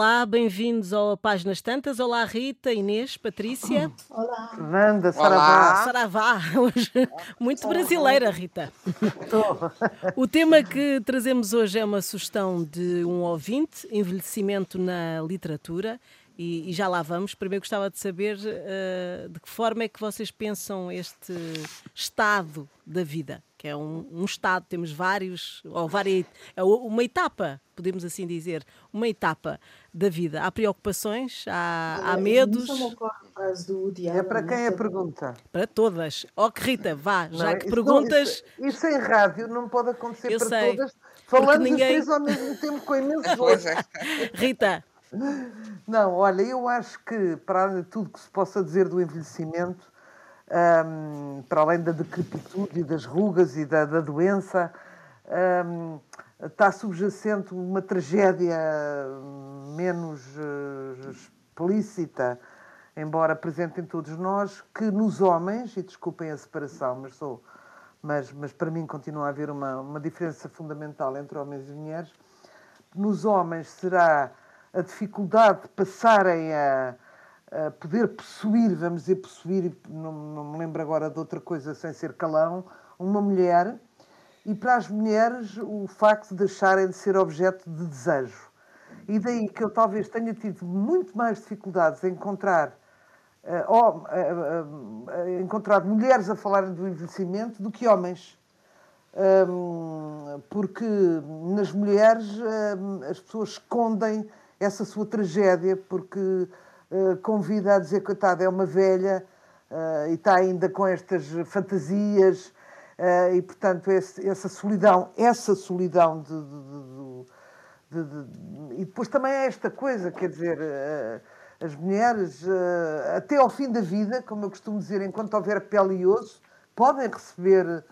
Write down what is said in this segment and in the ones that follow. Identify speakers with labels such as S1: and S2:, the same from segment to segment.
S1: Olá, bem-vindos ao Páginas Tantas. Olá, Rita, Inês, Patrícia.
S2: Olá.
S3: Fernanda, Saravá.
S1: Saravá, hoje muito brasileira, Rita. O tema que trazemos hoje é uma sugestão de um ouvinte, envelhecimento na literatura. E, e, já lá vamos. Primeiro gostava de saber uh, de que forma é que vocês pensam este estado da vida, que é um, um estado, temos vários, ou várias, é uma etapa, podemos assim dizer, uma etapa da vida. Há preocupações, há, há medos.
S3: É para quem a pergunta?
S1: Para todas. Ó que Rita, vá, já é? que perguntas.
S3: Isso, isso, em rádio não pode acontecer Eu para sei, todas. Falando ninguém... os três ao mesmo tempo com imenso
S1: Rita,
S3: não, olha, eu acho que, para tudo que se possa dizer do envelhecimento, um, para além da decrepitude e das rugas e da, da doença, um, está subjacente uma tragédia menos uh, explícita, embora presente em todos nós, que nos homens, e desculpem a separação, mas sou. Mas, mas para mim continua a haver uma, uma diferença fundamental entre homens e mulheres. Nos homens será a dificuldade de passarem a, poder possuir, vamos dizer, possuir, não, não me lembro agora de outra coisa sem ser calão, uma mulher, e para as mulheres o facto de deixarem de ser objeto de desejo. E daí que eu talvez tenha tido muito mais dificuldades em encontrar, uh, uh, encontrar mulheres a falarem do envelhecimento do que homens. Um, porque nas mulheres um, as pessoas escondem essa sua tragédia, porque convida a dizer, coitada, é uma velha uh, e está ainda com estas fantasias uh, e, portanto, esse, essa solidão, essa solidão de, de, de, de, E depois também é esta coisa, quer dizer, as mulheres, até ao fim da vida, como eu costumo dizer, enquanto houver pele e osso, podem receber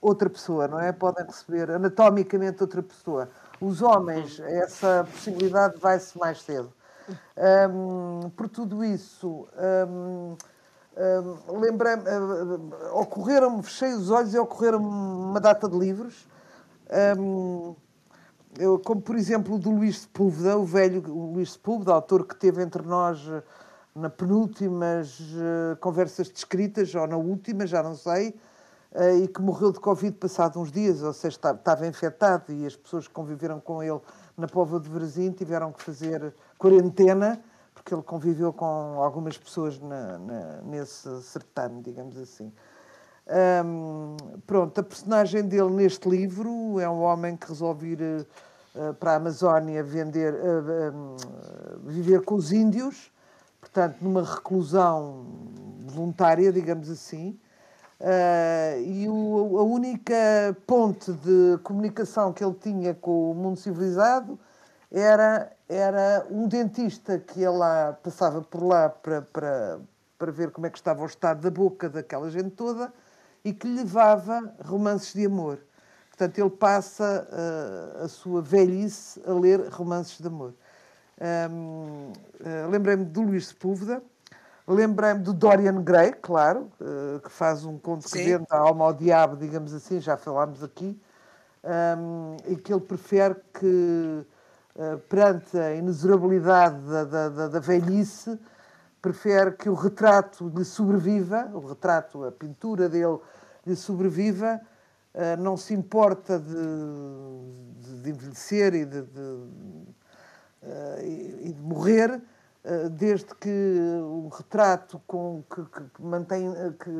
S3: outra pessoa, não é? Podem receber anatomicamente outra pessoa. Os homens, essa possibilidade vai-se mais cedo. Um, por tudo isso, um, um, lembrei uh, ocorreram-me, fechei os olhos e ocorreram-me uma data de livros, eu, como por exemplo o do Luís Sepúlveda, o velho Luís Sepúlveda, autor que teve entre nós na penúltimas uh, conversas descritas, ou na última, já não sei, uh, e que morreu de Covid passado uns dias, ou seja, estava infectado e as pessoas que conviveram com ele na Póvoa de Varzim tiveram que fazer quarentena, porque ele conviveu com algumas pessoas na, na, nesse certame, digamos assim. Um, pronto, a personagem dele neste livro é um homem que resolve ir uh, para a Amazónia vender, uh, viver com os índios, portanto, numa reclusão voluntária, digamos assim, Uh, e o, a única ponte de comunicação que ele tinha com o mundo civilizado era, era um dentista que ele lá, passava por lá para, para, para ver como é que estava o estado da boca daquela gente toda e que levava romances de amor. Portanto, ele passa uh, a sua velhice a ler romances de amor. Um, uh, ah, Lembrei-me do Luís Sepúlveda, Lembrei-me do Dorian Gray, claro, uh, que faz um conto Sim. que vende a alma ao diabo, digamos assim, já falámos aqui, um, e que ele prefere que, uh, perante a inexorabilidade da, da, da, velhice, prefere que o retrato lhe sobreviva, o retrato, a pintura dele lhe sobreviva, uh, não se importa de, de, de envelhecer e de, e de morrer, eh, desde que o retrato com, que, que, mantém, eh, que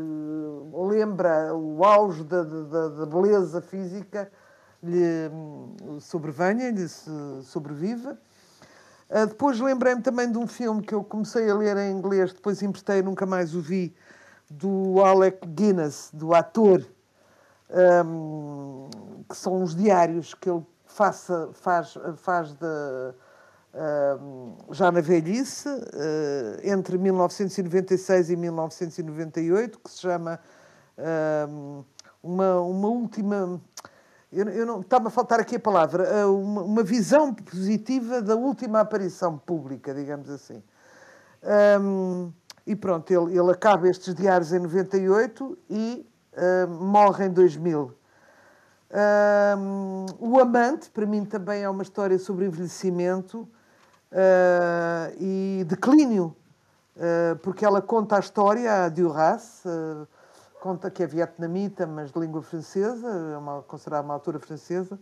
S3: lembra o auge da, da, da beleza física lhe hum, sobrevenha, lhe sobreviva. Eh, depois lembrei-me também de um filme que eu comecei a ler em inglês, depois emprestei e nunca mais o vi, do Alec Guinness, do ator, um, que são os diários que ele faça, faz, faz de já na velhice, uh, entre 1996 e 1998, que se chama uma, uma última. Eu, eu não estava a faltar aqui a palavra, uh, uma, uma, visão positiva da última aparição pública, digamos assim. Um, e pronto, ele, ele acaba estes diários em 98 e morre em 2000. Um, o Amante, para mim, também é uma história sobre envelhecimento uh, e declínio, uh, porque ela conta a história, a Duras, uh, conta que é vietnamita, mas de língua francesa, é uma, considerada uma autora francesa.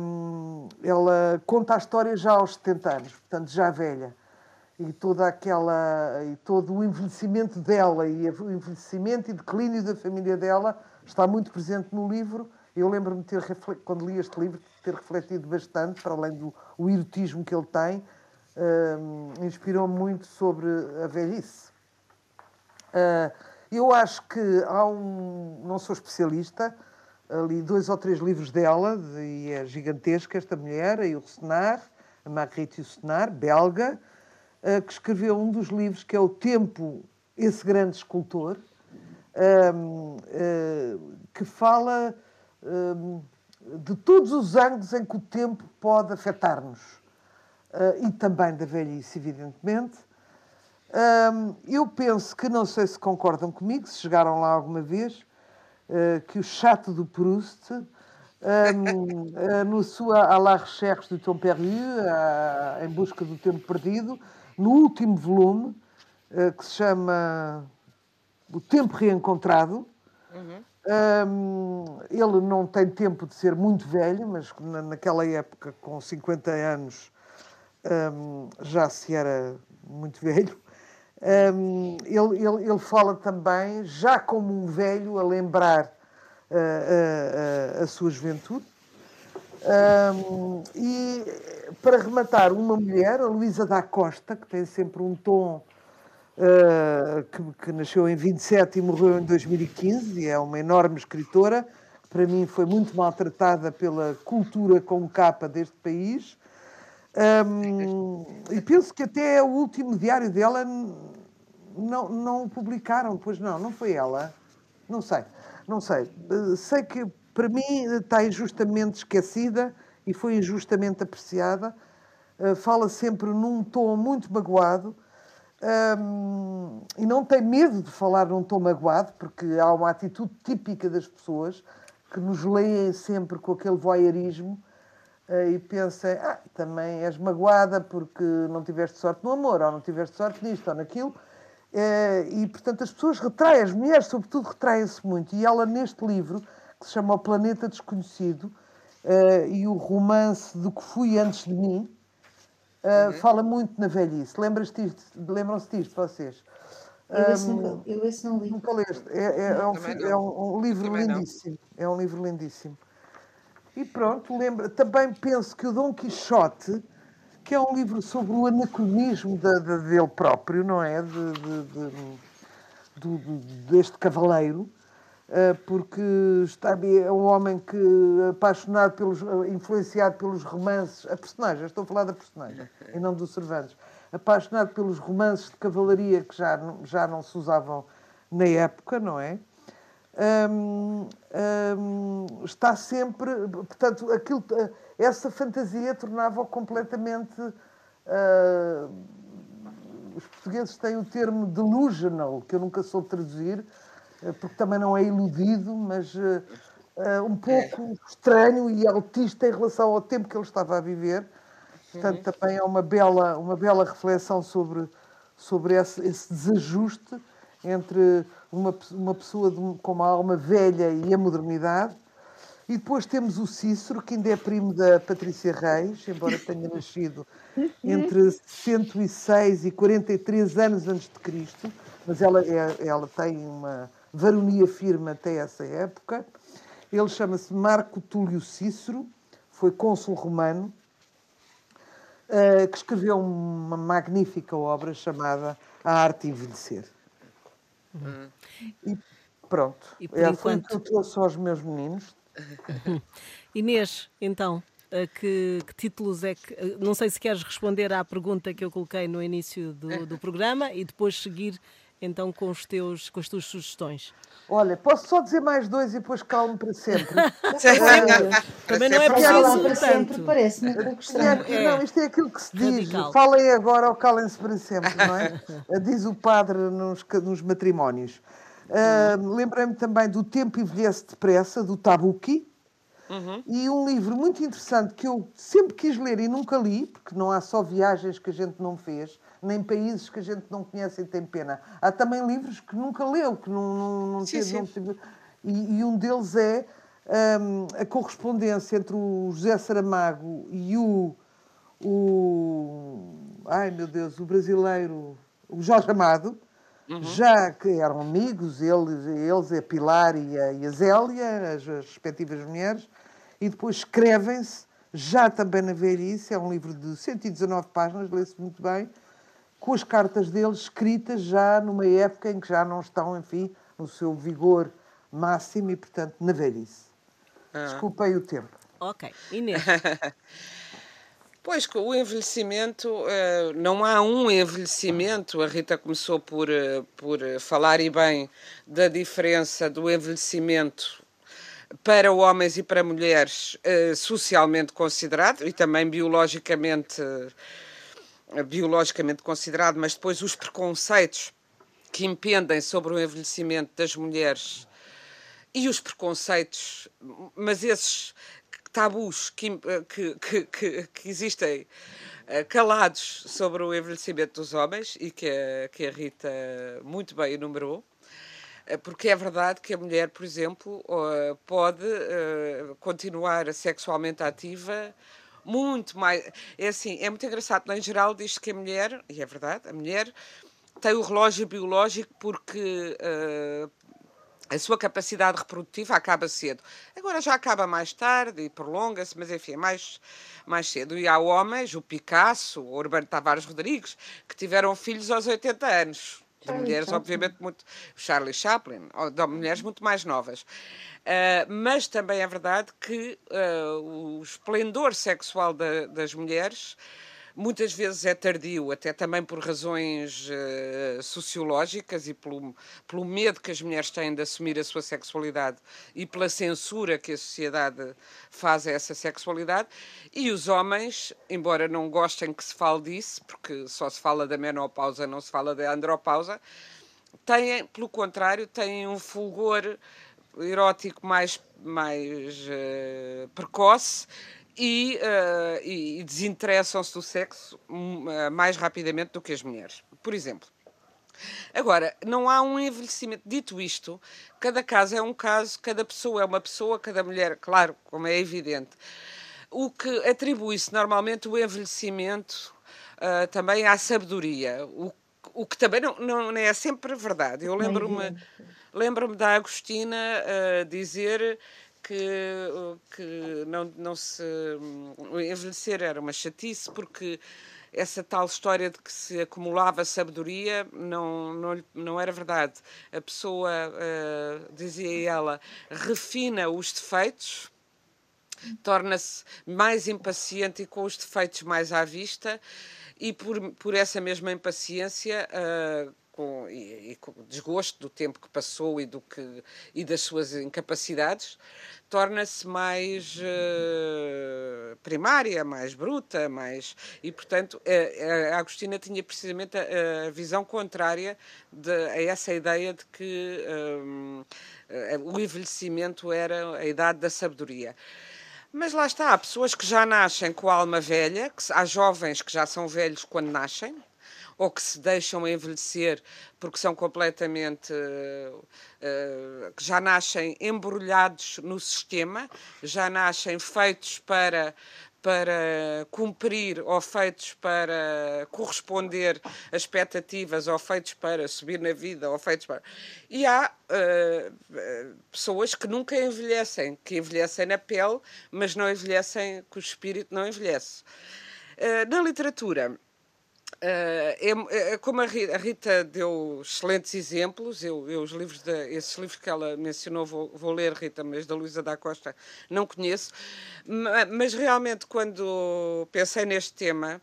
S3: Um, ela conta a história já aos 70 anos, portanto, já velha. E toda aquela e todo o envelhecimento dela e o envelhecimento e declínio da família dela está muito presente no livro eu lembro-me de ter, quando li este livro, de ter refletido bastante, para além do o erotismo que ele tem, uh, inspirou-me muito sobre a velhice. Uh, eu acho que há um. Não sou especialista, li dois ou três livros dela, e é gigantesca esta mulher, a Ursenar, a Marguerite Ursenar, belga, uh, que escreveu um dos livros que é O Tempo, esse grande escultor, uh, que fala de todos os ângulos em que o tempo pode afetar-nos. Uh, e também da velhice, evidentemente. Um, eu penso que, não sei se concordam comigo, se chegaram lá alguma vez, uh, que o chato do Proust, um, uh, no sua À la recherche du temps perdu, em busca do tempo perdido, no último volume, que se chama O Tempo Reencontrado, uhum. Um, ele não tem tempo de ser muito velho, mas naquela época, com 50 anos, um, já se era muito velho. Um, ele, ele, ele, fala também, já como um velho, a lembrar uh, uh, uh, a sua juventude. e, para rematar, uma mulher, a Luísa da Costa, que tem sempre um tom uh, que, que, nasceu em 27 e morreu em 2015, e é uma enorme escritora, que para mim foi muito maltratada pela cultura com capa deste país. Um, e penso que até o último diário dela não, não publicaram, pois não, não foi ela. Não sei, não sei. Uh, sei que para mim está injustamente esquecida e foi injustamente apreciada. Uh, fala sempre num tom muito magoado um, e não tem medo de falar num tom magoado, porque há uma atitude típica das pessoas que nos leem sempre com aquele voyeurismo uh, e pensam, ah, também és magoada porque não tiveste sorte no amor, ou não tiveste sorte nisto ou naquilo. Uh, e, portanto, as pessoas retraem, as mulheres, sobretudo, retraem-se muito. E ela, neste livro, que se chama O Planeta Desconhecido, uh, e o romance do que fui antes de mim, Uh, Fala muito na velhice. Lembram-se disto, vocês?
S2: Eu esse, um, eu esse não li.
S3: Nunca leste. É, é, é, um, é um, livro também lindíssimo. Não. É um livro lindíssimo. E pronto, lembra. Também penso que o Dom Quixote, que é um livro sobre o anacronismo de, de, dele próprio, não é? De, de, deste cavaleiro, porque está, é um homem que, apaixonado pelos, influenciado pelos romances, a personagem, estou a falar da personagem, e não dos Cervantes, apaixonado pelos romances de cavalaria que já, já não se usavam na época, não é? Um, um, está sempre, portanto, aquilo, essa fantasia tornava-o completamente. Uh, os portugueses têm o termo delusional, que eu nunca soube traduzir, eh, porque também não é iludido, mas uh, uh, um pouco estranho e autista em relação ao tempo que ele estava a viver. Portanto, uhum. também é uma bela, uma bela reflexão sobre, sobre esse, esse desajuste entre uma, uma pessoa de, com uma alma velha e a modernidade. E depois temos o Cícero, que ainda é primo da Patrícia Reis, embora tenha nascido entre 106 e 43 anos antes de Cristo, mas ela, é, ela tem uma, varonia firme até essa época. Ele chama-se Marco Túlio Cícero, foi cônsul romano, eh, que escreveu uma magnífica obra chamada A Arte de Envelhecer. Uhum. E pronto, e por é, enquanto... foi o que eu trouxe aos meus meninos.
S1: Inês, então, que, que, títulos é que. Não sei se queres responder à pergunta que eu coloquei no início do, do programa e depois seguir então com, os teus, com as tuas sugestões?
S3: Olha, posso só dizer mais dois e depois calmo para sempre.
S1: Também não é preciso
S2: para sempre, parece-me.
S3: É, não, isto é aquilo que se diz. Radical. Falem agora ou calem-se para sempre, não é? diz o padre nos, nos matrimónios. Uh, Lembrei-me também do Tempo Envelhece Depressa, do Tabuki. Uhum. E um livro muito interessante que eu sempre quis ler e nunca li, porque não há só viagens que a gente não fez, nem países que a gente não conhece e tem pena. Há também livros que nunca leu, que não, não, não sim, teve. Não teve e, e, um deles é um, a correspondência entre o José Saramago e o, o. Ai meu Deus, o brasileiro, o Jorge Amado. Uhum. Já que eram amigos, eles, eles a Pilar e a, e a Zélia, as, as respectivas mulheres, e depois escrevem-se, já também na velhice, é um livro de 119 páginas, lê-se muito bem, com as cartas deles escritas já numa época em que já não estão, enfim, no seu vigor máximo e, portanto, na velhice. Ah. Desculpem o tempo.
S1: Ok. Inês.
S4: Pois, o envelhecimento, eh, não há um envelhecimento, a Rita começou por, eh, por falar e bem da diferença do envelhecimento para homens e para mulheres eh, socialmente considerado e também biologicamente, biologicamente considerado, mas depois os preconceitos que impendem sobre o envelhecimento das mulheres e os preconceitos, mas esses tabus que, que, que, que existem eh, calados sobre o envelhecimento dos homens e que a, que a Rita muito bem enumerou eh, porque é verdade que a mulher, por exemplo, eh, pode continuar sexualmente ativa muito mais. É assim, é muito engraçado. Em geral, diz que a mulher, e é verdade, a mulher tem o relógio biológico porque a sua capacidade reprodutiva acaba cedo. Agora já acaba mais tarde e prolonga-se, mas enfim, é mais, mais cedo. E há homens, o Picasso, o Urbano Tavares Rodrigues, que tiveram filhos aos 80 anos. De mulheres, Chaplin. obviamente, muito. Charlie Chaplin, de mulheres muito mais novas. Uh, mas também é verdade que uh, o esplendor sexual da, das mulheres muitas vezes é tardio, até também por razões uh, sociológicas e pelo, pelo medo que as mulheres têm de assumir a sua sexualidade e pela censura que a sociedade faz a essa sexualidade. E os homens, embora não gostem que se fale disso, porque só se fala da menopausa, não se fala da andropausa, têm, pelo contrário, têm um fulgor erótico mais, mais uh, precoce e, uh, e desinteressam-se do sexo uh, mais rapidamente do que as mulheres. Por exemplo. Agora, não há um envelhecimento. Dito isto, cada caso é um caso, cada pessoa é uma pessoa, cada mulher, claro, como é evidente. O que atribui-se normalmente o envelhecimento uh, também à sabedoria, o, o que também não, não, não é sempre verdade. Eu lembro-me lembro da Agostina uh, dizer que, que não, não se. envelhecer era uma chatice, porque essa tal história de que se acumulava sabedoria não, não, não era verdade. A pessoa, uh, dizia ela, refina os defeitos, torna-se mais impaciente e com os defeitos mais à vista, e por, por essa mesma impaciência. Uh, com, e, e, com desgosto do tempo que passou e, do que, e das suas incapacidades, torna-se mais uh, primária, mais bruta, mais e portanto a, a Agostina tinha precisamente a, a visão contrária de, a essa ideia de que um, eh, o envelhecimento era a idade da sabedoria. Mas lá está, há pessoas que já nascem com a alma velha, que, há jovens que já são velhos quando nascem, ou que se deixam envelhecer porque são completamente. Uh, uh, já nascem embrulhados no sistema, já nascem feitos para para cumprir ou feitos para corresponder a expectativas ou feitos para subir na vida ou feitos para... E há uh, pessoas que nunca envelhecem, que envelhecem na pele, mas não envelhecem, que o espírito não envelhece. Uh, na literatura, é, é, como a Rita, deu excelentes exemplos, eu, eu os livros de, esses livros que ela mencionou vou, vou ler, Rita, mas da Luísa da Costa não conheço, mas realmente quando pensei neste tema,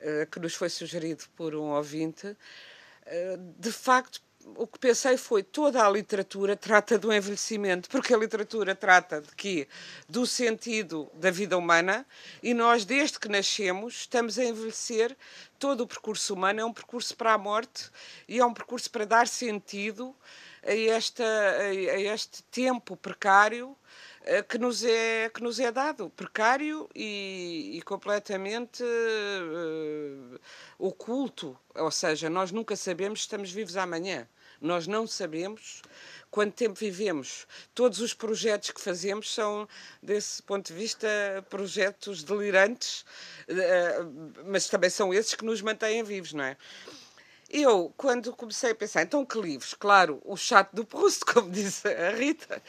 S4: uh, que nos foi sugerido por um ouvinte, uh, de facto o que pensei foi toda a literatura trata do envelhecimento, porque a literatura trata de quê? Do sentido da vida humana e nós, desde que nascemos, estamos a envelhecer. Todo o percurso humano é um percurso para a morte e é um percurso para dar sentido a, esta, a, este tempo precário que nos é, que nos é dado, precário e, e completamente uh, oculto. Ou seja, nós nunca sabemos se estamos vivos amanhã. Nós não sabemos quanto tempo vivemos. Todos os projetos que fazemos são, desse ponto de vista, projetos delirantes, uh, mas também são esses que nos mantêm vivos, não é? Eu, quando comecei a pensar, então que livros? Claro, o chato do Proust, como disse a Rita,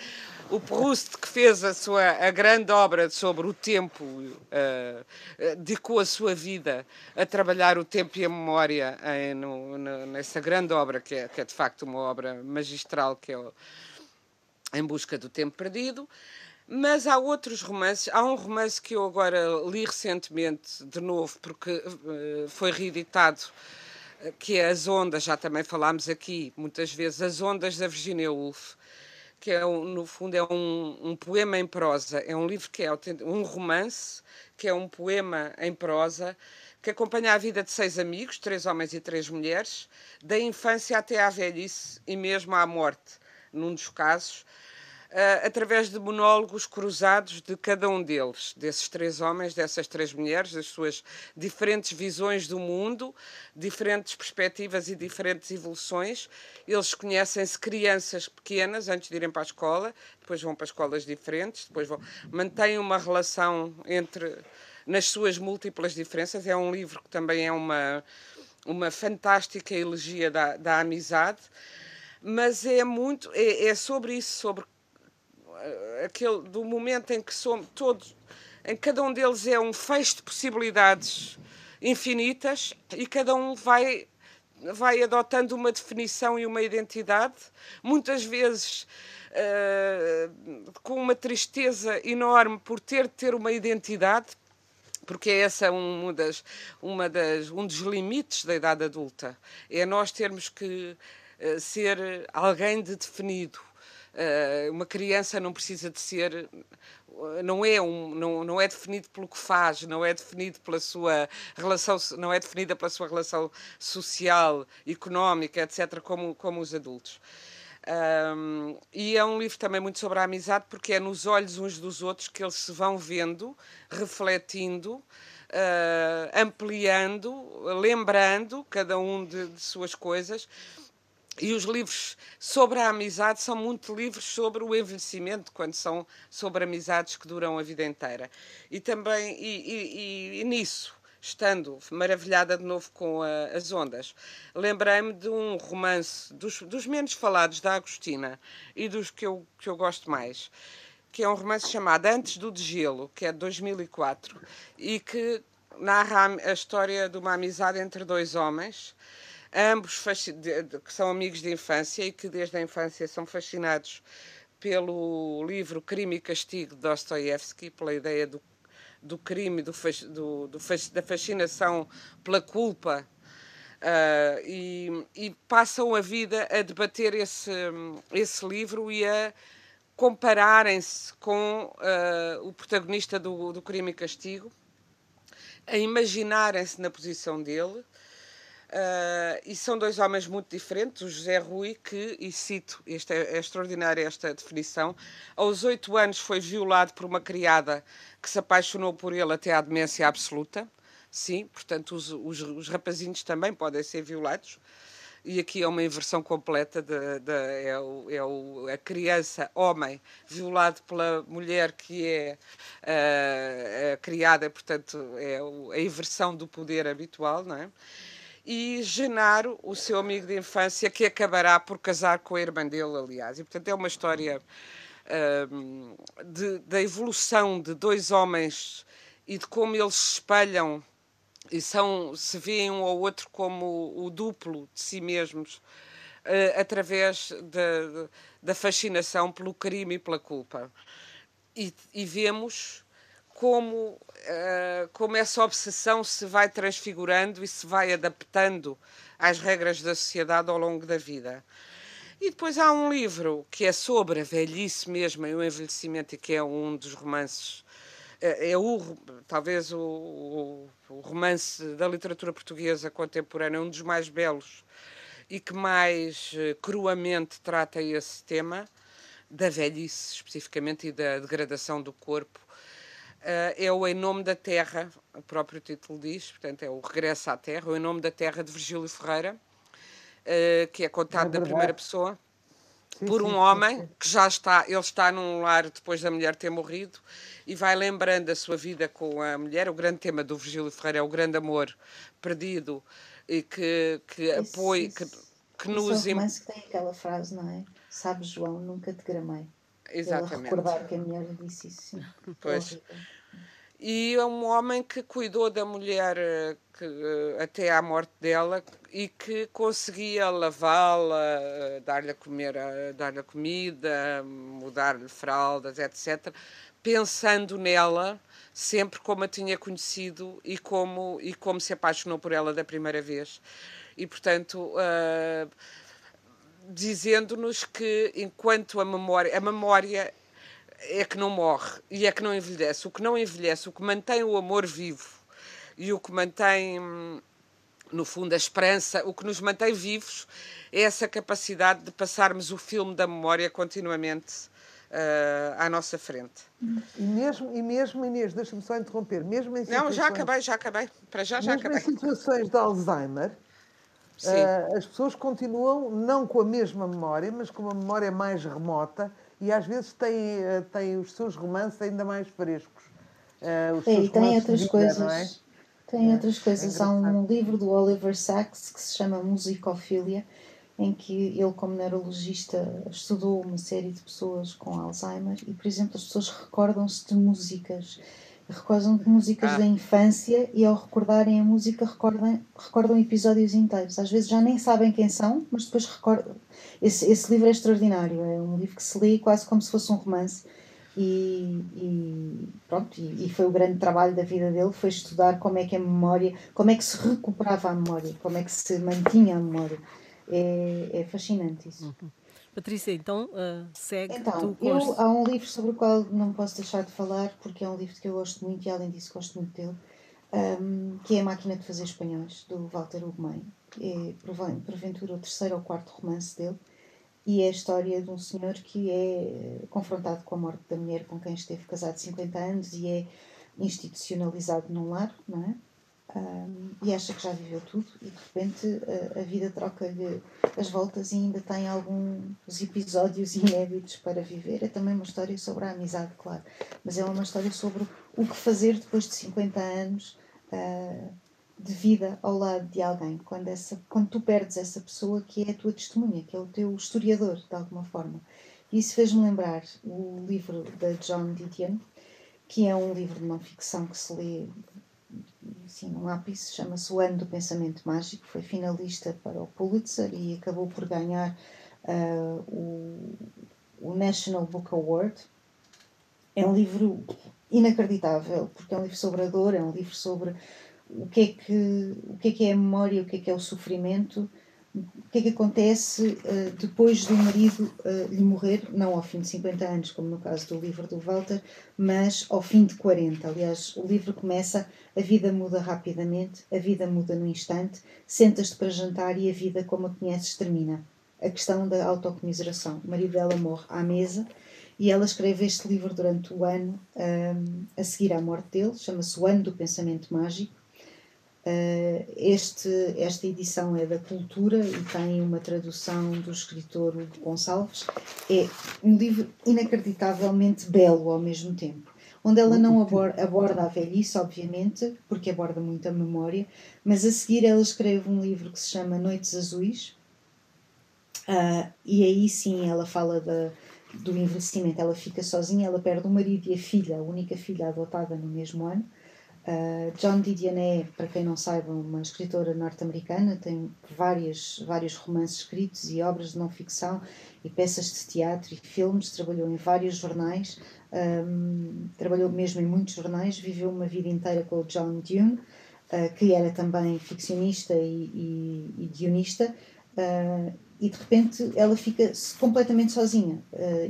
S4: o Proust que fez a sua a grande obra sobre o tempo, uh, dedicou a sua vida a trabalhar o tempo e a memória em, no, nessa grande obra, que é, que é de facto uma obra magistral, que é o, Em Busca do Tempo Perdido. Mas há outros romances. Há um romance que eu agora li recentemente, de novo, porque uh, foi reeditado que é As Ondas, já também falámos aqui muitas vezes, As Ondas da Virginia Woolf, que é, no fundo é um, um poema em prosa, é um livro que é um romance, que é um poema em prosa, que acompanha a vida de seis amigos, três homens e três mulheres, da infância até à velhice e mesmo à morte, num dos casos, uh, através de monólogos cruzados de cada um deles, desses três homens, dessas três mulheres, das suas diferentes visões do mundo, diferentes perspectivas e diferentes evoluções. Eles conhecem-se crianças pequenas antes de irem para a escola, depois vão para escolas diferentes, depois vão, mantêm uma relação entre nas suas múltiplas diferenças. É um livro que também é uma uma fantástica elegia da, da amizade, mas é muito é, é sobre isso, sobre aquele do momento em que somos todos, em cada um deles é um feixe de possibilidades infinitas e cada um vai vai adotando uma definição e uma identidade, muitas vezes uh, com uma tristeza enorme por ter de ter uma identidade, porque é essa uma das, uma das, um dos limites da idade adulta, é nós termos que uh, ser alguém de definido. Uh, uma criança não precisa de ser não é um não, não é definido pelo que faz não é definido pela sua relação não é definida pela sua relação social económica etc como como os adultos. Um, e é um livro também muito sobre a amizade porque é nos olhos uns dos outros que eles se vão vendo refletindo uh, ampliando lembrando cada um de, de suas coisas e os livros sobre a amizade são muito livros sobre o envelhecimento, quando são sobre amizades que duram a vida inteira. E também, e, e, e nisso, estando maravilhada de novo com a, as ondas, lembrei-me de um romance dos, dos, menos falados da Agostina e dos que eu, que eu gosto mais, que é um romance chamado Antes do Degelo, que é de 2004, e que narra a história de uma amizade entre dois homens ambos que são amigos de infância e que desde a infância são fascinados pelo livro Crime e Castigo de Dostoiévski, pela ideia do, do crime, do, do, do, da fascinação pela culpa. Uh, e, e, passam a vida a debater esse, esse livro e a compararem-se com uh, o protagonista do, do Crime e Castigo, a imaginarem-se na posição dele Uh, e são dois homens muito diferentes, o José Rui, que, e cito, esta é, é extraordinária esta definição, aos oito anos foi violado por uma criada que se apaixonou por ele até à demência absoluta. Sim, portanto, os, os, os rapazinhos também podem ser violados. E aqui é uma inversão completa, de, de, é, o, é o, a criança, homem, violado pela mulher que é uh, criada, portanto, é a inversão do poder habitual, não é? E Genaro, o seu amigo de infância, que acabará por casar com a irmã dele, aliás. E, portanto, é uma história uh, de, da evolução de dois homens e de como eles se espelham e são, se veem um ao outro como o duplo de si mesmos, uh, através da, da fascinação pelo crime e pela culpa. E, e vemos como, uh, como essa obsessão se vai transfigurando e se vai adaptando às regras da sociedade ao longo da vida. E depois há um livro que é sobre a velhice mesmo e o envelhecimento, e que é um dos romances, eh, é o, talvez o, o, o romance da literatura portuguesa contemporânea, um dos mais belos e que mais uh, cruamente trata esse tema, da velhice especificamente e da degradação do corpo, é o Em Nome da Terra, o próprio título diz, portanto é o Regresso à Terra, o Em Nome da Terra de Virgílio Ferreira, que é contado é da primeira pessoa. Sim, por um sim, homem sim, que já está, ele está num lar depois da mulher ter morrido e vai lembrando a sua vida com a mulher. O grande tema do Virgílio Ferreira é o grande amor perdido e que, que apoia, que,
S2: que nos... É um que tem aquela frase, não é? Sabes, João, nunca te gramei.
S4: Exatamente.
S2: Ele recordar que a mulher disse isso, sim.
S4: Pois. E é um homem que cuidou da mulher eh, que, eh, até à morte dela e que conseguia lavá-la, eh, dar-lhe a comer, dar-lhe comida, mudar-lhe fraldas, etc., pensando nela sempre como a tinha conhecido e como, e como se apaixonou por ela da primeira vez. E, portanto, uh, dizendo-nos que enquanto a memória, a memória é que não morre e é que não envelhece. O que não envelhece, o que mantém o amor vivo e o que mantém, no fundo, a esperança, o que nos mantém vivos é essa capacidade de passarmos o filme da memória continuamente uh, à nossa frente.
S3: E mesmo, e mesmo Inês, deixa-me só interromper, mesmo em
S4: Não, já acabei, já acabei. Para já, já
S3: mesmo
S4: acabei.
S3: em situações de Alzheimer, uh, as pessoas continuam não com a mesma memória, mas com uma memória mais remota e às vezes têm, uh, têm os seus romances ainda mais frescos.
S2: Uh, e tem outras vida, coisas. É? Tem é, outras coisas. É Há um livro do Oliver Sacks que se chama Musicofilia, em que ele, como neurologista, estudou uma série de pessoas com Alzheimer e, por exemplo, as pessoas recordam-se de músicas, recordam de músicas ah. da infância e, ao recordarem a música, recordam, recordam episódios inteiros. Às vezes já nem sabem quem são, mas depois recordam. Esse, esse livro é extraordinário, é um livro que se lê quase como se fosse um romance. E, e, pronto, e, e, foi o grande trabalho da vida dele, foi estudar como é que a memória, como é que se recuperava a memória, como é que se mantinha a memória é, é fascinante isso. Uhum.
S1: Patrícia, então uh, segue.
S2: Então, eu, há um livro sobre o qual não posso deixar de falar, porque é um livro que eu gosto muito e, além disso, gosto muito dele, um, que é A Máquina de Fazer Espanhóis, do Walter Ugumem. É, porventura, o terceiro ou quarto romance dele, e é a história de um senhor que é confrontado com a morte da mulher com quem esteve casado 50 anos e é institucionalizado num lar, não é? um, e acha que já viveu tudo e de repente a, a vida troca-lhe as voltas e ainda tem alguns episódios inéditos para viver. É também uma história sobre a amizade, claro, mas é uma história sobre o que fazer depois de 50 anos uh, de vida ao lado de alguém, quando, essa, quando tu perdes essa pessoa que é a tua testemunha, que é o teu historiador, de alguma forma. Isso fez-me lembrar o livro da John Didion, que é um livro de não ficção que se lê assim, um ápice, chama-se O Ano do Pensamento Mágico, foi finalista para o Pulitzer e acabou por ganhar uh, o, o National Book Award. É um livro inacreditável, porque é um livro sobre a dor, é um livro sobre o que é que, o que, é, que é a memória, o que é que é o sofrimento, o que é que acontece uh, depois do marido uh, lhe morrer, não ao fim de 50 anos, como no caso do livro do Walter, mas ao fim de 40. Aliás, o livro começa, a vida muda rapidamente, a vida muda no instante, sentas-te para jantar e a vida como a conheces termina. A questão da autocomiseração. O marido dela morre à mesa e ela escreve este livro durante o ano um, eh, a seguir à morte dele, chama-se O Ano do Pensamento Mágico este, esta edição é da Cultura e tem uma tradução do escritor Hugo Gonçalves. É um livro inacreditavelmente belo ao mesmo tempo, onde ela não aborda, aborda a velhice, obviamente, porque aborda muito a memória, mas a seguir ela escreve um livro que se chama Noites Azuis, uh, e aí sim ela fala da, do envelhecimento. Ela fica sozinha, ela perde o marido e a filha, a única filha adotada no mesmo ano Uh, John Didion é, para quem não saiba, uma escritora norte-americana, tem várias, vários romances escritos e obras de não-ficção e peças de teatro e filmes, trabalhou em vários jornais, um, trabalhou mesmo em muitos jornais, viveu uma vida inteira com o John Dune, uh, que era também ficcionista e, e, e uh, e de repente ela fica completamente sozinha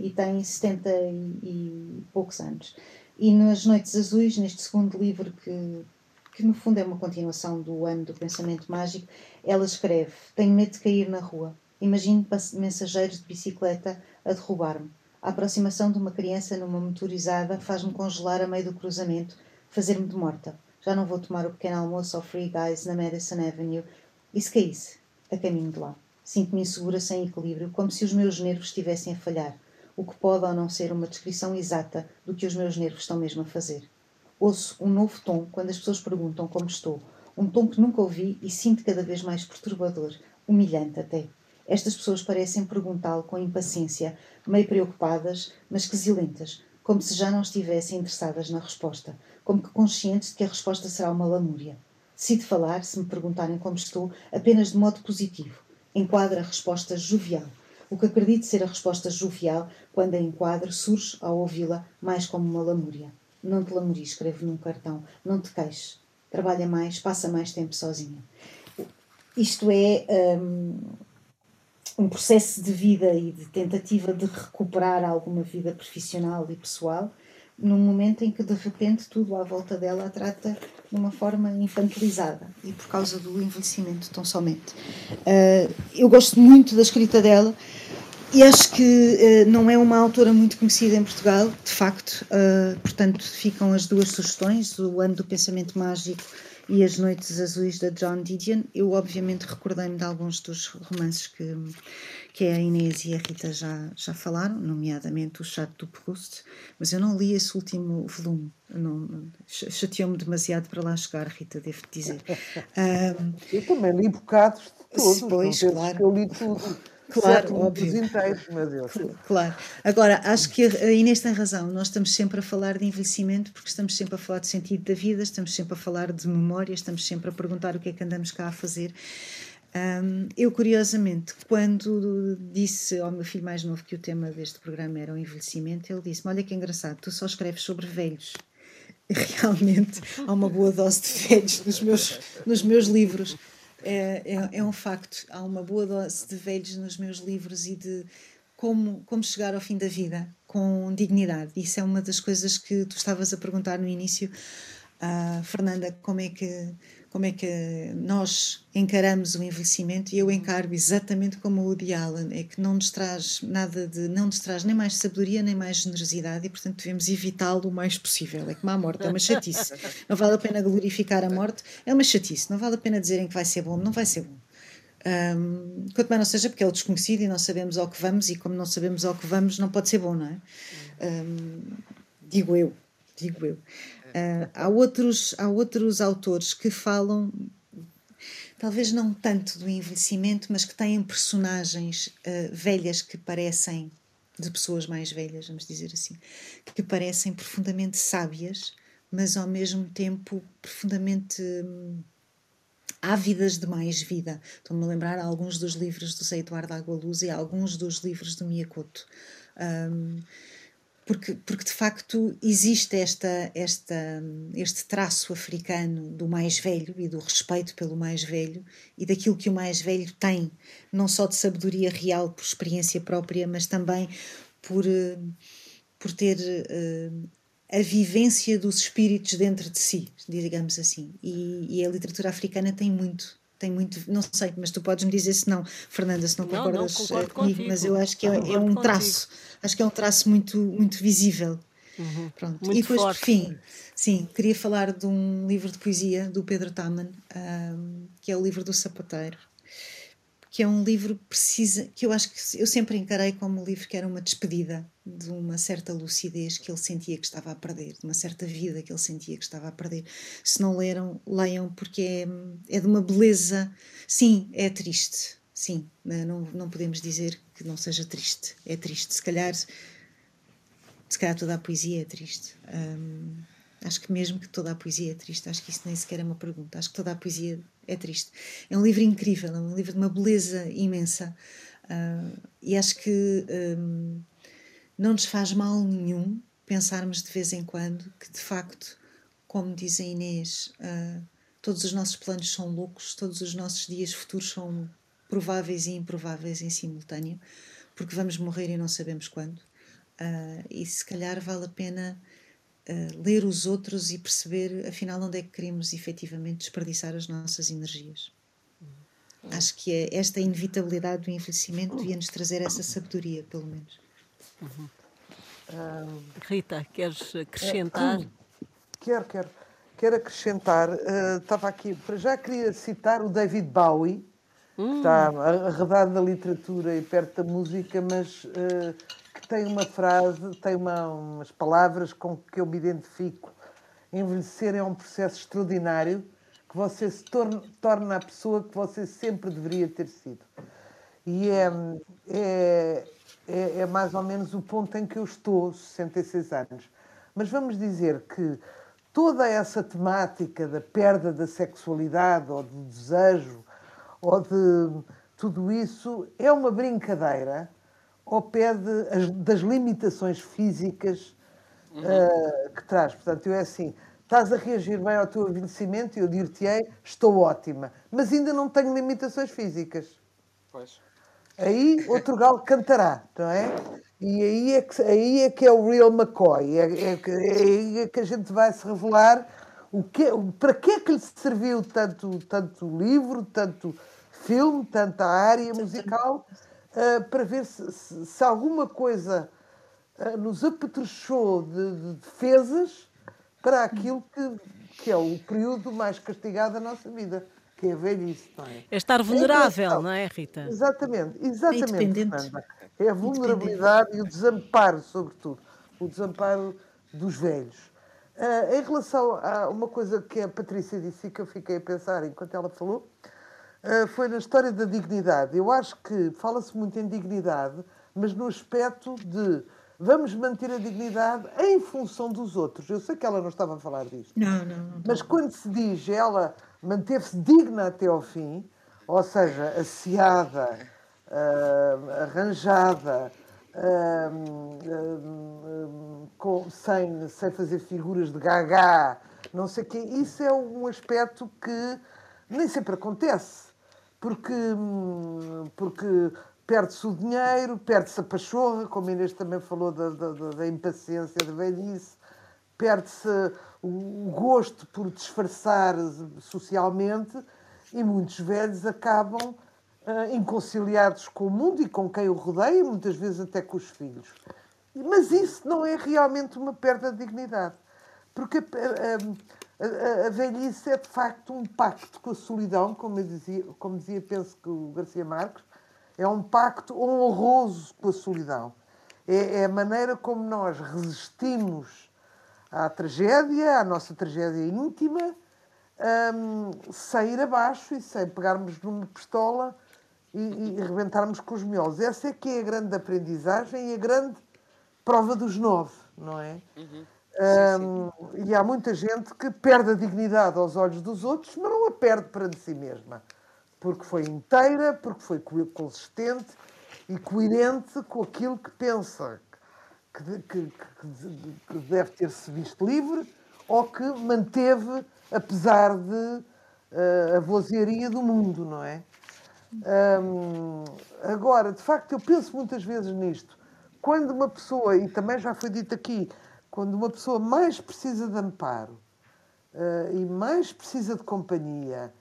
S2: e tem 70 e, e poucos anos. E nas Noites Azuis, neste segundo livro que que no fundo é uma continuação do ano do pensamento mágico, ela escreve: Tenho medo de cair na rua. Imagino mensageiros de bicicleta a derrubar-me. A aproximação de uma criança numa motorizada faz-me congelar a meio do cruzamento, fazer-me de morta. Já não vou tomar o pequeno almoço ao Free Guys na Madison Avenue. E se caísse? A caminho de lá. Sinto-me insegura, sem equilíbrio, como se os meus nervos estivessem a falhar, o que pode ou não ser uma descrição exata do que os meus nervos estão mesmo a fazer. Ouço um novo tom quando as pessoas perguntam como estou, um tom que nunca ouvi e sinto cada vez mais perturbador, humilhante até. Estas pessoas parecem perguntá-lo com impaciência, meio preocupadas, mas quesilentas, como se já não estivessem interessadas na resposta, como que conscientes de que a resposta será uma lamúria. Decido falar, se me perguntarem como estou, apenas de modo positivo. Enquadra a resposta jovial. O que acredito ser a resposta jovial, quando a enquadro, surge, ao ouvi-la, mais como uma lamúria. Não te lamuri, escreve num cartão. Não te queixes. Trabalha mais, passa mais tempo sozinha. Isto é um, um processo de vida e de tentativa de recuperar alguma vida profissional e pessoal num momento em que de repente tudo à volta dela a trata de uma forma infantilizada e por causa do envelhecimento tão somente. Uh, eu gosto muito da escrita dela e acho que uh, não é uma autora muito conhecida em Portugal, de facto, uh, portanto ficam as duas sugestões, o Ano do Pensamento Mágico e As Noites Azuis da John Didion. Eu obviamente recordei-me de alguns dos romances que, que a Inês e a Rita já, já falaram, nomeadamente o Chato do Proust, mas eu não li esse último volume, chateou-me demasiado para lá chegar, Rita, devo dizer.
S3: Um, eu também li bocados de todos,
S2: pois, claro.
S3: eu li tudo.
S2: Claro, óbvio.
S3: Inteiros, meu Deus.
S2: Claro. Agora, acho que a Inês tem razão. Nós estamos sempre a falar de envelhecimento porque estamos sempre a falar de sentido da vida, estamos sempre a falar de memória, estamos sempre a perguntar o que é que andamos cá a fazer. Um, eu, curiosamente, quando disse ao meu filho mais novo que o tema deste programa era o envelhecimento, ele disse-me: Olha que engraçado, tu só escreves sobre velhos. Realmente há uma boa dose de velhos nos meus, nos meus livros. É, é, é um facto. Há uma boa dose de velhos nos meus livros e de como, como chegar ao fim da vida com dignidade. Isso é uma das coisas que tu estavas a perguntar no início, uh, Fernanda, como é que como é que nós encaramos o envelhecimento? E eu encaro exatamente como o Woody Allen, é que não nos traz nada de, não nos traz nem mais sabedoria nem mais generosidade e portanto devemos evitá-lo o mais possível, é como a morte, é uma chatice. Não vale a pena glorificar a morte é uma chatice, não vale a pena dizerem que vai ser bom, não vai ser bom. Um, quanto mais não seja porque é o desconhecido e não sabemos ao que vamos e como não sabemos ao que vamos não pode ser bom, não é? Um, digo eu, digo eu Uh, há, outros, há outros autores que falam, talvez não tanto do envelhecimento, mas que têm personagens uh, velhas que parecem, de pessoas mais velhas, vamos dizer assim, que parecem profundamente sábias, mas ao mesmo tempo profundamente. Hum, ávidas de mais vida. Estou-me a lembrar alguns dos livros do Zé Eduardo Agualuz e alguns dos livros do Miyakoto. Um, porque, porque de facto existe esta, esta, este traço africano do mais velho e do respeito pelo mais velho e daquilo que o mais velho tem, não só de sabedoria real por experiência própria, mas também por, eh, por ter uh, a vivência dos espíritos dentro de si, digamos assim. E, e a literatura africana tem muito tem muito, não sei, mas tu podes me dizer se não, Fernanda, se não concordas
S1: não, não eh, comigo,
S2: mas eu acho que é, é um traço, acho que é um traço muito, muito visível.
S1: Uhum.
S2: Pronto.
S1: Muito
S2: e depois,
S1: forte.
S2: por fim, sim, queria falar de um livro de poesia do Pedro Taman, um, que é o livro do Sapateiro que é um livro precisa que eu acho que eu sempre encarei como um livro que era uma despedida de uma certa lucidez que ele sentia que estava a perder, de uma certa vida que ele sentia que estava a perder. Se não leram, leiam porque é, é de uma beleza. Sim, é triste. Sim, não, não podemos dizer que não seja triste. É triste. Se calhar, se calhar toda a poesia é triste. Acho que mesmo que toda a poesia é triste, acho que isso nem sequer é uma pergunta. Acho que toda a poesia é triste. É um livro incrível, é um livro de uma beleza imensa. Uh, e acho que um, não nos faz mal nenhum pensarmos de vez em quando que, de facto, como diz a Inês, uh, todos os nossos planos são loucos, todos os nossos dias futuros são prováveis e improváveis em simultâneo, porque vamos morrer e não sabemos quando. Uh, e se calhar vale a pena uh, ler os outros e perceber, afinal, onde é que queremos efetivamente desperdiçar as nossas energias. Uhum. Acho que é esta inevitabilidade do envelhecimento devia-nos trazer essa sabedoria, pelo menos.
S1: Uhum. Rita, queres acrescentar?
S3: Quero, quero. Quero acrescentar, uh, estava aqui, para já queria citar o David Bowie, hum. está arredado na literatura e perto da música, mas uh, que tem uma frase, tem uma, umas palavras com que eu me identifico. Envelhecer é um processo extraordinário que você se torna, torna a pessoa que você sempre deveria ter sido. E é, é, é, é mais ou menos o ponto em que eu estou, 66 anos. Mas vamos dizer que toda essa temática da perda da sexualidade ou do desejo ou de tudo isso é uma brincadeira ao pé de, das limitações físicas uhum. uh, que traz. Portanto, eu é assim, estás a reagir bem ao teu envelhecimento e eu dir-te-ei, estou ótima, mas ainda não tenho limitações físicas. Pois. Aí outro galo cantará, não é? E aí é que, aí é, que é o real McCoy, é, é, é aí é que a gente vai se revelar o que, para que é que lhe serviu tanto, tanto livro, tanto filme, tanta área musical, uh, para ver se, se, se alguma coisa uh, nos apetrechou de, de, defesas para aquilo que, que é o período mais castigado da nossa vida que é a velhice, não é?
S1: É estar vulnerável, é não é, Rita?
S3: Exatamente, exatamente. É, é a vulnerabilidade e o desamparo, sobretudo. O desamparo dos velhos. Uh, em relação a uma coisa que a Patrícia disse e que eu fiquei a pensar enquanto ela falou, uh, foi na história da dignidade. Eu acho que fala-se muito em dignidade, mas no aspecto de vamos manter a dignidade em função dos outros. Eu sei que ela não estava a falar disto.
S2: Não, não, não.
S3: Mas quando se diz ela manteve-se digna até ao fim, ou seja, asseada, uh, arranjada, uh, uh, com, sem, sem fazer figuras de gaga, não sei o quê. Isso é um aspecto que nem sempre acontece, porque, porque perde-se o dinheiro, perde-se a pachorra, como Inês também falou da, da, da impaciência da velhice, perde-se o gosto por disfarçar socialmente e muitos velhos acabam uh, inconciliados com o mundo e com quem o rodeia, muitas vezes até com os filhos. Mas isso não é realmente uma perda de dignidade, porque a, a, a, velhice é de facto um pacto com a solidão, como, dizia, como dizia, penso que o Garcia Marques, é um pacto honroso com a solidão. É, é a maneira como nós resistimos à tragédia, à nossa tragédia íntima, um, sem ir abaixo e sem pegarmos numa pistola e, e rebentarmos com os miolos. Essa é que é a grande aprendizagem e a grande prova dos nove, não é? Uhum. Sim. E há muita gente que perde a dignidade aos olhos dos outros, mas não a perde para de si mesma. Porque foi inteira, porque foi consistente e coerente com aquilo que pensa, que, que, que deve ter-se visto livre ou que manteve, apesar de uh, a vozearia do mundo, não é? Agora, de facto, eu penso muitas vezes nisto. Quando uma pessoa, e também já foi dito aqui, quando uma pessoa mais precisa de amparo uh, e mais precisa de companhia,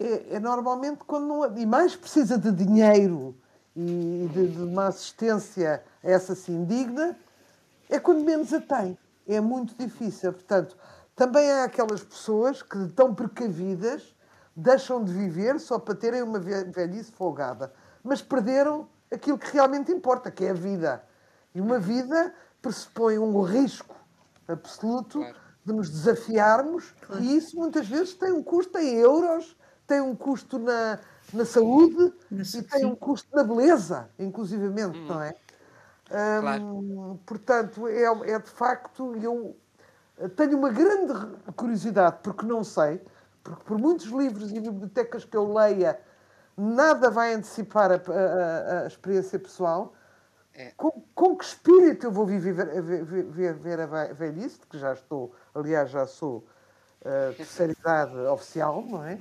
S3: é, é normalmente quando não, e mais precisa de dinheiro e de, de uma assistência essa assim digna, é quando menos a tem. É muito difícil. Portanto, também há aquelas pessoas que, tão precavidas, deixam de viver só para terem uma velhice folgada. Mas perderam aquilo que realmente importa, que é a vida. E uma vida pressupõe um risco absoluto claro. de nos desafiarmos, claro. e isso muitas vezes tem um custo em euros, tem um custo na, na saúde Mas, e tem sim. um custo na beleza, inclusivamente, hum. não é? Hum, portanto, é, é de facto, eu tenho uma grande curiosidade, porque não sei, porque por muitos livros e bibliotecas que eu leia, nada vai antecipar a, a, a experiência pessoal. É. Com, com, que espírito eu vou viver, ver, ver a velhice, que já estou, aliás, já sou uh, terceira idade oficial, não é?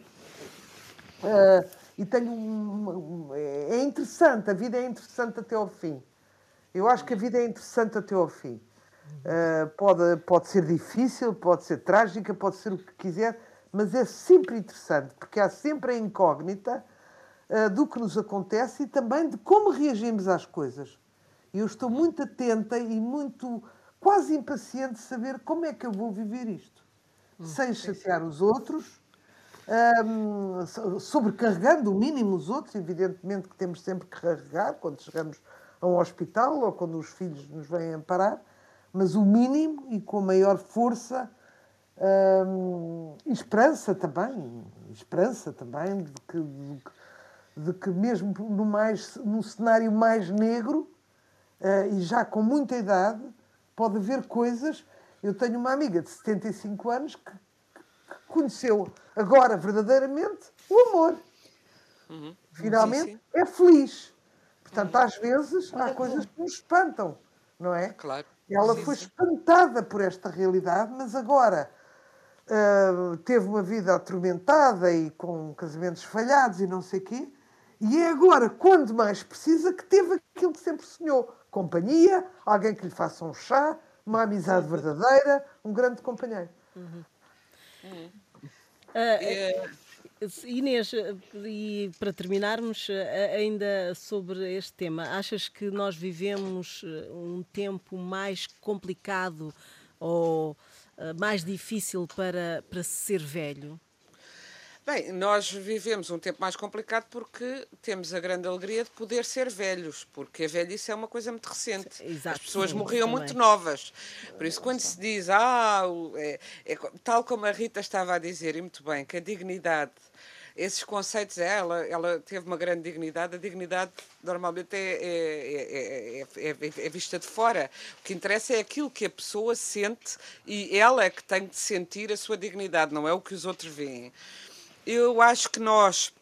S3: Uh, e tenho um, é interessante, a vida é interessante até ao fim. Eu acho que a vida é interessante até ao fim. Uh, pode, pode ser difícil, pode ser trágica, pode ser o que quiser, mas é sempre interessante, porque há sempre a incógnita uh, do que nos acontece e também de como reagimos às coisas. Eu estou muito atenta e muito, quase impaciente de saber como é que eu vou viver isto, hum, sem chatear os outros, um, sobrecarregando o mínimo os outros, evidentemente que temos sempre que carregar quando chegamos a um hospital ou quando os filhos nos vêm amparar, mas o mínimo e com a maior força um, esperança também, esperança também de que, de, de que mesmo no, mais, no cenário mais negro e já com muita idade pode haver coisas. Eu tenho uma amiga de 75 anos que, que conheceu agora verdadeiramente o amor. Uhum. Finalmente sim, sim. é feliz. Portanto, às vezes há coisas que nos espantam, não é?
S4: Claro.
S3: Ela foi espantada por esta realidade, mas agora uh, teve uma vida atormentada e com casamentos falhados e não sei o quê. E é agora, quando mais precisa, que teve aquilo que sempre sonhou: companhia, alguém que lhe faça um chá, uma amizade verdadeira, um grande companheiro. Uhum.
S1: Uhum. Uh, Inês, e para terminarmos ainda sobre este tema, achas que nós vivemos um tempo mais complicado ou mais difícil para, para ser velho?
S4: Bem, nós vivemos um tempo mais complicado porque temos a grande alegria de poder ser velhos, porque a velhice é uma coisa muito recente. Exato, As pessoas sim, morriam também. muito novas. Por isso, quando se diz, ah, é, é, tal como a Rita estava a dizer, e muito bem, que a dignidade esses conceitos, é, ela, ela teve uma grande dignidade, a dignidade normalmente é, é, é, é, vista de fora. O que interessa é aquilo que a pessoa sente e ela é que tem de sentir a sua dignidade, não é o que os outros veem. Eu acho que nós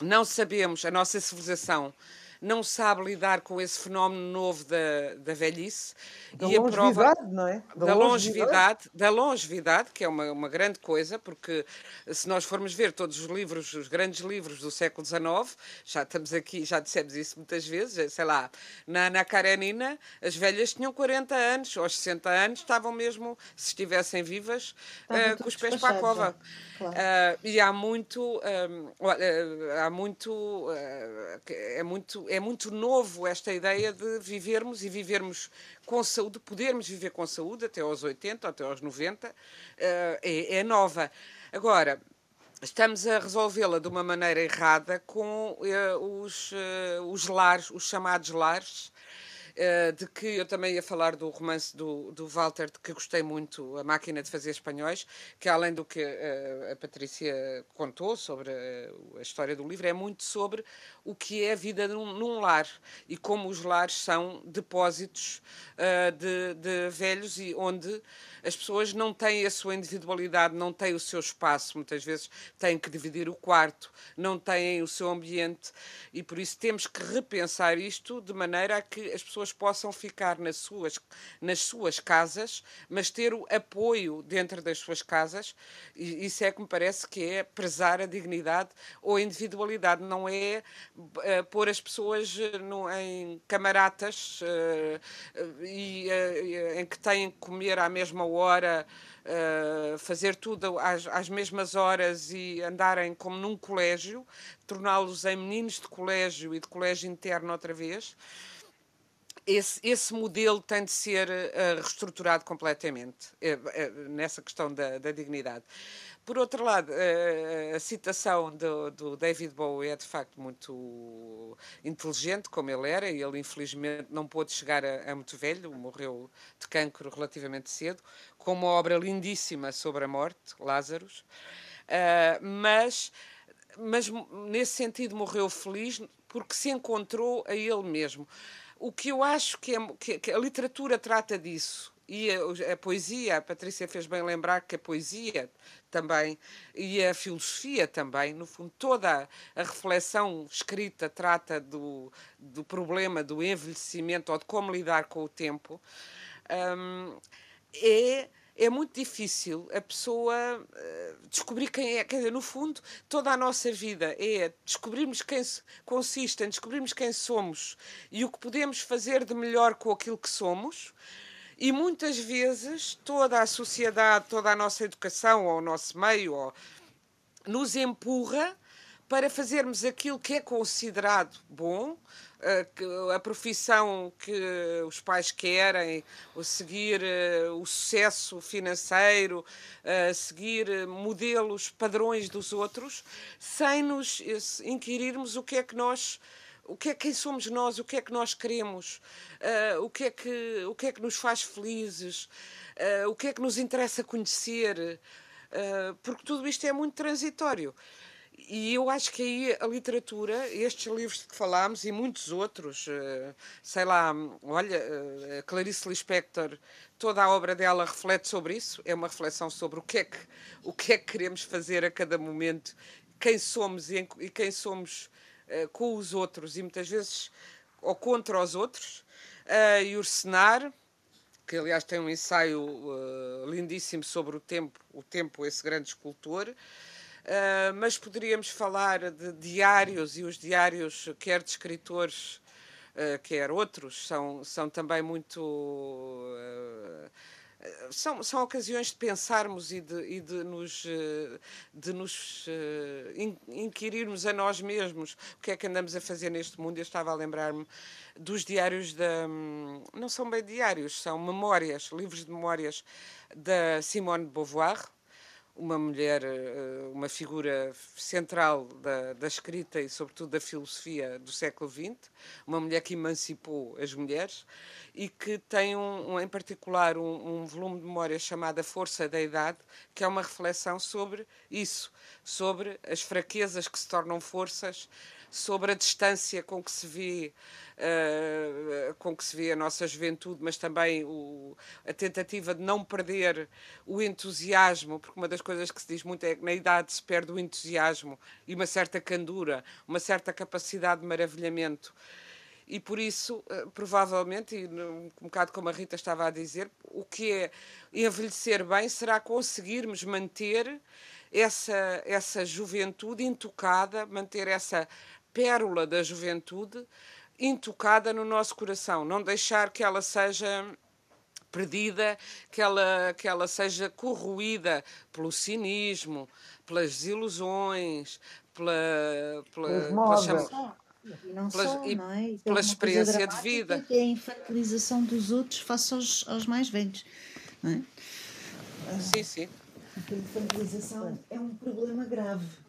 S4: não sabemos, a nossa civilização não sabe lidar com esse fenómeno novo da, da velhice.
S3: Da e longevidade, a prova, não é?
S4: Da, da longevidade. longevidade. Da longevidade, que é uma, uma grande coisa, porque se nós formos ver todos os livros, os grandes livros do século XIX, já estamos aqui, já dissemos isso muitas vezes, sei lá, na Ana Karenina, as velhas tinham 40 anos, ou 60 anos, estavam mesmo, se estivessem vivas, uh, com os pés para a cova. Claro. Uh, e há muito, um, uh, há muito, uh, é muito, é muito novo esta ideia de vivermos e vivermos com saúde, podermos viver com saúde até aos 80, até aos 90, é, é nova. Agora, estamos a resolvê-la de uma maneira errada com os, os lares, os chamados lares, de que eu também ia falar do romance do, do Walter, de que gostei muito, A Máquina de Fazer Espanhóis, que além do que uh, a Patrícia contou sobre a história do livro, é muito sobre o que é a vida num, num lar e como os lares são depósitos de, de velhos e onde as pessoas não têm a sua individualidade, não têm o seu espaço, muitas vezes têm que dividir o quarto, não têm o seu ambiente e por isso temos que repensar isto de maneira a que as pessoas possam ficar nas suas, nas suas casas, mas ter o apoio dentro das suas casas. E isso é que me parece que é prezar a dignidade ou a individualidade, não é uh, pôr as pessoas eh, no, em camaratas uh, e, uh, em que têm que comer à mesma hora uh, fazer tudo às, às, mesmas horas e andarem como num colégio, torná-los em meninos de colégio e de colégio interno outra vez. Esse, esse modelo tem de ser uh, reestruturado completamente uh, nessa questão da, da dignidade. Por outro lado, a, citação do, do, David Bowie é de facto muito inteligente, como ele era, e ele infelizmente não pôde chegar a, a muito velho, morreu de cancro relativamente cedo, com uma obra lindíssima sobre a morte, Lázaros, uh, mas, mas nesse sentido morreu feliz porque se encontrou a ele mesmo. O que eu acho que, é, que, que a literatura trata disso, e a, a, poesia, a Patrícia fez bem lembrar que a poesia também e a filosofia também, no fundo, toda a reflexão escrita trata do, do problema do envelhecimento ou de como lidar com o tempo. Um, é é muito difícil a pessoa uh, descobrir quem é. Quer dizer, no fundo, toda a nossa vida é descobrirmos quem consiste em descobrirmos quem somos e o que podemos fazer de melhor com aquilo que somos E muitas vezes toda a sociedade, toda a nossa educação, ou o nosso meio, ou, nos empurra para fazermos aquilo que é considerado bom, a profissão que os pais querem, seguir eh, o sucesso financeiro, seguir modelos, padrões dos outros, sem nos inquirirmos o que é que nós o que é quem somos nós, o que é que nós queremos, uh, o, que é que, o que é que nos faz felizes, uh, o que é que nos interessa conhecer, uh, porque tudo isto é muito transitório. E eu acho que aí a literatura, estes livros de que falámos e muitos outros, sei lá, olha, Clarice Lispector, toda a obra dela reflete sobre isso, é uma reflexão sobre o que é que, o que, é que queremos fazer a cada momento, quem somos e, quem somos uh, com os outros e muitas vezes ou contra os outros. Uh, e Ursenar, que aliás tem um ensaio uh, lindíssimo sobre o tempo, o tempo, esse grande escultor. Uh, mas poderíamos falar de diários e os diários, quer de escritores, uh, quer outros, são, são também muito. São, são ocasiões de pensarmos e de, e de nos, eh, de nos uh, inquirirmos a nós mesmos o que é que andamos a fazer neste mundo. Eu estava a lembrar-me dos diários da. Hum, não são bem diários, são memórias, livros de memórias da Simone de Beauvoir uma mulher, eh, uma figura central da, da, escrita e, sobretudo, da filosofia do século XX, uma mulher que emancipou as mulheres e que tem, um, um em particular, um, um, volume de memórias chamado A Força da Idade, que é uma reflexão sobre isso, sobre as fraquezas que se tornam forças, sobre a distância com que se vê uh, com que se vê a nossa juventude, mas também o, a tentativa de não perder o entusiasmo, porque uma das coisas que se diz muito é que na idade se perde o entusiasmo e uma certa candura, uma certa capacidade de maravilhamento. E por isso, uh, provavelmente, e um bocado como a Rita estava a dizer, o que é envelhecer bem será conseguirmos manter essa, essa juventude intocada, manter essa pérola da juventude intocada no nosso coração, não deixar que ela seja perdida, que ela, que ela seja corroída pelo cinismo, pelas desilusões, pela, pela,
S2: pela, chama, e não pela, só, não é? E
S4: pela experiência de vida.
S2: Que é a infantilização dos outros face aos, aos mais velhos. Não é?
S4: Sim, sim.
S2: A infantilização é um problema grave.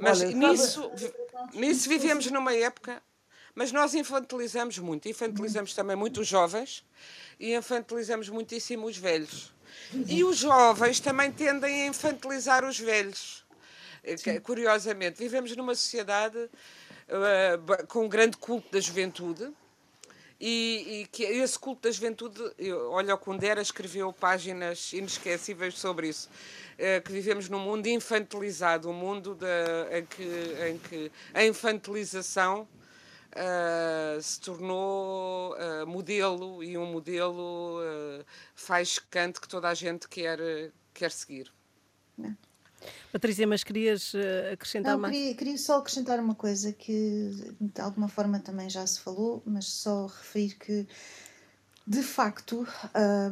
S4: Mas Olha, nisso, nisso vivemos numa época mas nós infantilizamos muito, infantilizamos também muito os jovens e infantilizamos muitíssimo os velhos. E os jovens também tendem a infantilizar os velhos. Sim. Curiosamente, vivemos numa sociedade uh, com um grande culto da juventude. E, e, que esse culto da juventude, olha, o Kundera escreveu páginas inesquecíveis sobre isso, que vivemos num mundo infantilizado, um mundo de, em, que, em que a infantilização uh, se tornou uh, modelo e um modelo uh, faz canto que toda a gente quer, quer seguir.
S1: Não. Patrícia, mas querias acrescentar
S2: Não,
S1: mais?
S2: Queria, queria só acrescentar uma coisa que de alguma forma também já se falou, mas só referir que de facto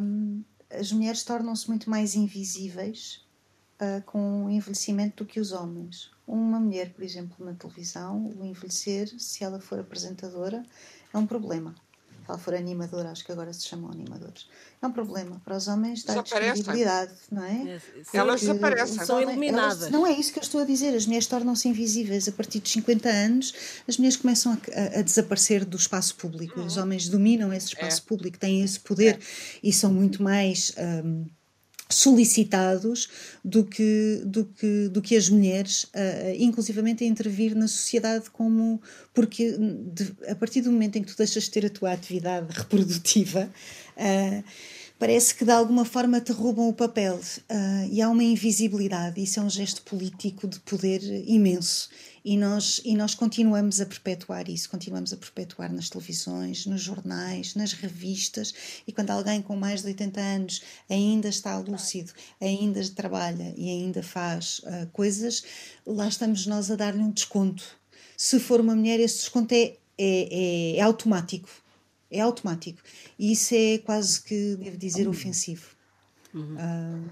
S2: um, as mulheres tornam-se muito mais invisíveis uh, com o envelhecimento do que os homens. Uma mulher, por exemplo, na televisão, o envelhecer, se ela for apresentadora, é um problema. Se ela for animadora, acho que agora se chamam animadores. É um problema. Para os homens dá disponibilidade, não é?
S4: Elas desaparecem.
S1: São eliminadas.
S2: Elas, não é isso que eu estou a dizer. As mulheres tornam-se invisíveis. A partir dos 50 anos, as mulheres começam a, a, a desaparecer do espaço público. Uhum. Os homens dominam esse espaço é. público, têm esse poder é. e são muito mais. Um, solicitados do que, do que, do que as mulheres, uh, inclusivamente a intervir na sociedade como porque de, a partir do momento em que tu deixas de ter a tua atividade reprodutiva uh, parece que de alguma forma te roubam o papel uh, e há uma invisibilidade isso é um gesto político de poder imenso e nós, e nós continuamos a perpetuar isso, continuamos a perpetuar nas televisões, nos jornais, nas revistas, e quando alguém com mais de 80 anos ainda está lúcido, ainda trabalha e ainda faz uh, coisas, lá estamos nós a dar-lhe um desconto. Se for uma mulher, esse desconto é, é, é, é automático. É automático. E isso é quase que, devo dizer, ofensivo. Uhum. Uh,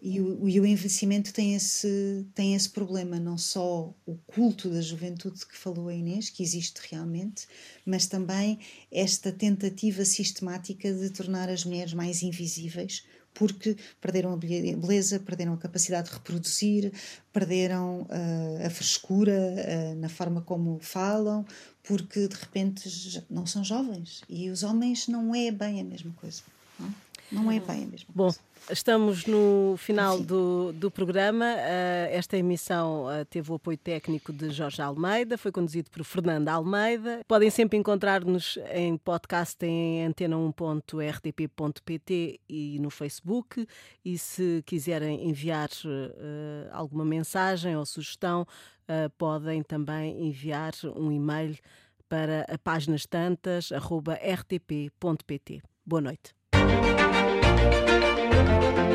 S2: e o, e o envelhecimento tem esse, tem esse problema, não só o culto da juventude que falou a Inês, que existe realmente, mas também esta tentativa sistemática de tornar as mulheres mais invisíveis, porque perderam a beleza, perderam a capacidade de reproduzir, perderam uh, a frescura uh, na forma como falam, porque de repente não são jovens. E os homens não é bem a mesma coisa. Não, não é bem a mesma
S1: Bom,
S2: coisa.
S1: Estamos no final do, do programa. Uh, esta emissão uh, teve o apoio técnico de Jorge Almeida, foi conduzido por Fernanda Almeida. Podem sempre encontrar-nos em podcast em antena1.rtp.pt e no Facebook. E se quiserem enviar uh, alguma mensagem ou sugestão, podem também enviar um e-mail para páginas tantas, rtp.pt. Boa noite. Thank you.